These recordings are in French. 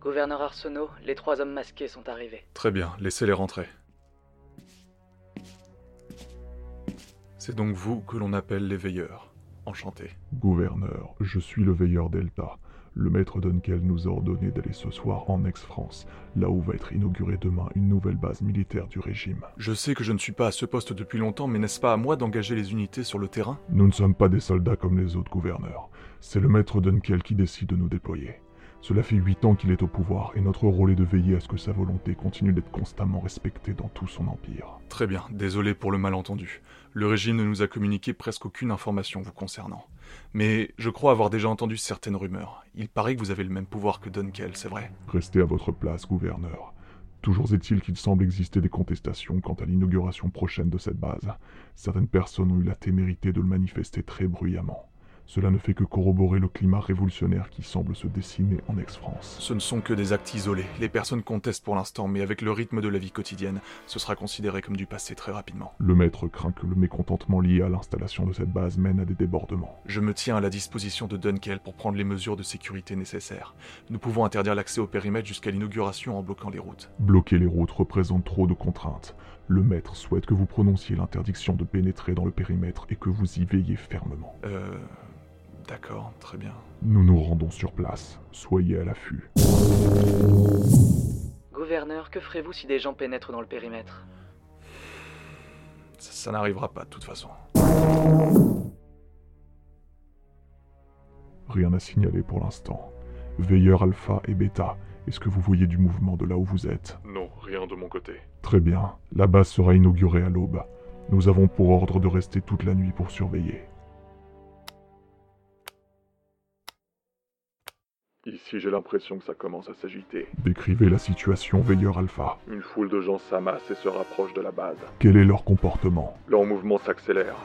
Gouverneur Arsenault, les trois hommes masqués sont arrivés. Très bien, laissez-les rentrer. C'est donc vous que l'on appelle les veilleurs. Enchanté. Gouverneur, je suis le veilleur Delta. Le maître Dunkel nous a ordonné d'aller ce soir en ex-France, là où va être inaugurée demain une nouvelle base militaire du régime. Je sais que je ne suis pas à ce poste depuis longtemps, mais n'est-ce pas à moi d'engager les unités sur le terrain? Nous ne sommes pas des soldats comme les autres gouverneurs. C'est le maître Dunkel qui décide de nous déployer. Cela fait huit ans qu'il est au pouvoir et notre rôle est de veiller à ce que sa volonté continue d'être constamment respectée dans tout son empire. Très bien, désolé pour le malentendu. Le régime ne nous a communiqué presque aucune information vous concernant. Mais je crois avoir déjà entendu certaines rumeurs. Il paraît que vous avez le même pouvoir que Dunkel, c'est vrai Restez à votre place, gouverneur. Toujours est-il qu'il semble exister des contestations quant à l'inauguration prochaine de cette base. Certaines personnes ont eu la témérité de le manifester très bruyamment. Cela ne fait que corroborer le climat révolutionnaire qui semble se dessiner en ex-France. Ce ne sont que des actes isolés. Les personnes contestent pour l'instant, mais avec le rythme de la vie quotidienne, ce sera considéré comme du passé très rapidement. Le maître craint que le mécontentement lié à l'installation de cette base mène à des débordements. Je me tiens à la disposition de Dunkel pour prendre les mesures de sécurité nécessaires. Nous pouvons interdire l'accès au périmètre jusqu'à l'inauguration en bloquant les routes. Bloquer les routes représente trop de contraintes. Le maître souhaite que vous prononciez l'interdiction de pénétrer dans le périmètre et que vous y veillez fermement. Euh... D'accord, très bien. Nous nous rendons sur place. Soyez à l'affût. Gouverneur, que ferez-vous si des gens pénètrent dans le périmètre? Ça, ça n'arrivera pas de toute façon. Rien à signaler pour l'instant. Veilleur alpha et bêta, est-ce que vous voyez du mouvement de là où vous êtes? Non, rien de mon côté. Très bien. La base sera inaugurée à l'aube. Nous avons pour ordre de rester toute la nuit pour surveiller. Ici, j'ai l'impression que ça commence à s'agiter. Décrivez la situation, veilleur alpha. Une foule de gens s'amasse et se rapproche de la base. Quel est leur comportement? Leur mouvement s'accélère.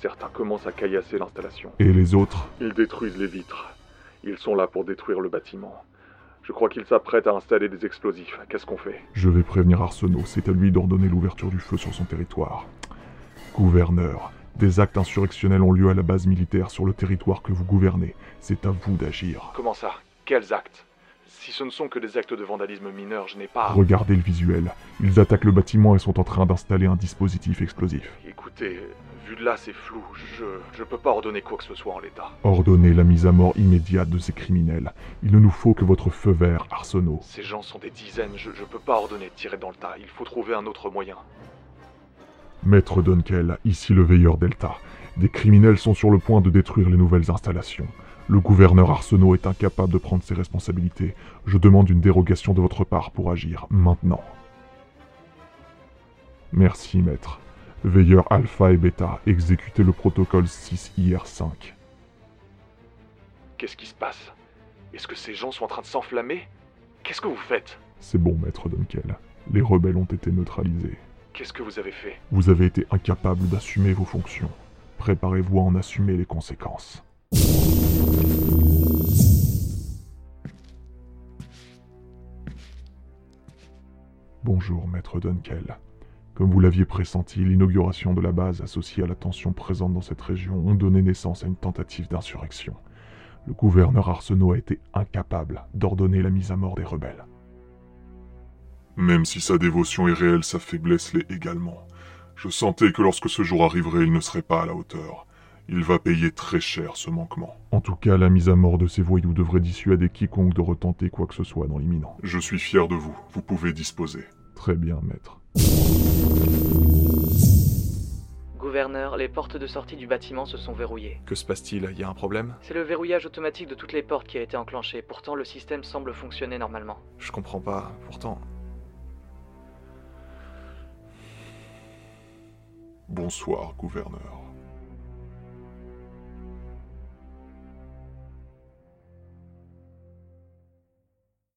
Certains commencent à caillasser l'installation. Et les autres? Ils détruisent les vitres. Ils sont là pour détruire le bâtiment. Je crois qu'ils s'apprêtent à installer des explosifs. Qu'est-ce qu'on fait? Je vais prévenir Arsenault, c'est à lui d'ordonner l'ouverture du feu sur son territoire. Gouverneur, des actes insurrectionnels ont lieu à la base militaire sur le territoire que vous gouvernez. C'est à vous d'agir. Comment ça? Quels actes? Si ce ne sont que des actes de vandalisme mineur, je n'ai pas... Regardez le visuel. Ils attaquent le bâtiment et sont en train d'installer un dispositif explosif. Écoutez, vu de là, c'est flou. Je je peux pas ordonner quoi que ce soit en l'état. Ordonnez la mise à mort immédiate de ces criminels. Il ne nous faut que votre feu vert, Arsenault. Ces gens sont des dizaines, je, je peux pas ordonner de tirer dans le tas. Il faut trouver un autre moyen. Maître Dunkel, ici le veilleur Delta. Des criminels sont sur le point de détruire les nouvelles installations. Le gouverneur Arsenault est incapable de prendre ses responsabilités. Je demande une dérogation de votre part pour agir maintenant. Merci, maître. Veilleur Alpha et Beta, exécutez le protocole 6IR5. Qu'est-ce qui se passe? Est-ce que ces gens sont en train de s'enflammer? Qu'est-ce que vous faites? C'est bon, maître Dunkel. Les rebelles ont été neutralisés. Qu'est-ce que vous avez fait Vous avez été incapable d'assumer vos fonctions. Préparez-vous à en assumer les conséquences. Bonjour, maître Dunkel. Comme vous l'aviez pressenti, l'inauguration de la base associée à la tension présente dans cette région ont donné naissance à une tentative d'insurrection. Le gouverneur Arsenault a été incapable d'ordonner la mise à mort des rebelles. Même si sa dévotion est réelle, sa faiblesse l'est également. Je sentais que lorsque ce jour arriverait, il ne serait pas à la hauteur. Il va payer très cher ce manquement. En tout cas, la mise à mort de ces voyous devrait dissuader quiconque de retenter quoi que ce soit dans l'imminent. Je suis fier de vous. Vous pouvez disposer. Très bien, maître. Gouverneur, les portes de sortie du bâtiment se sont verrouillées. Que se passe-t-il? Il y a un problème? C'est le verrouillage automatique de toutes les portes qui a été enclenché. Pourtant, le système semble fonctionner normalement. Je comprends pas. Pourtant, Bonsoir, gouverneur.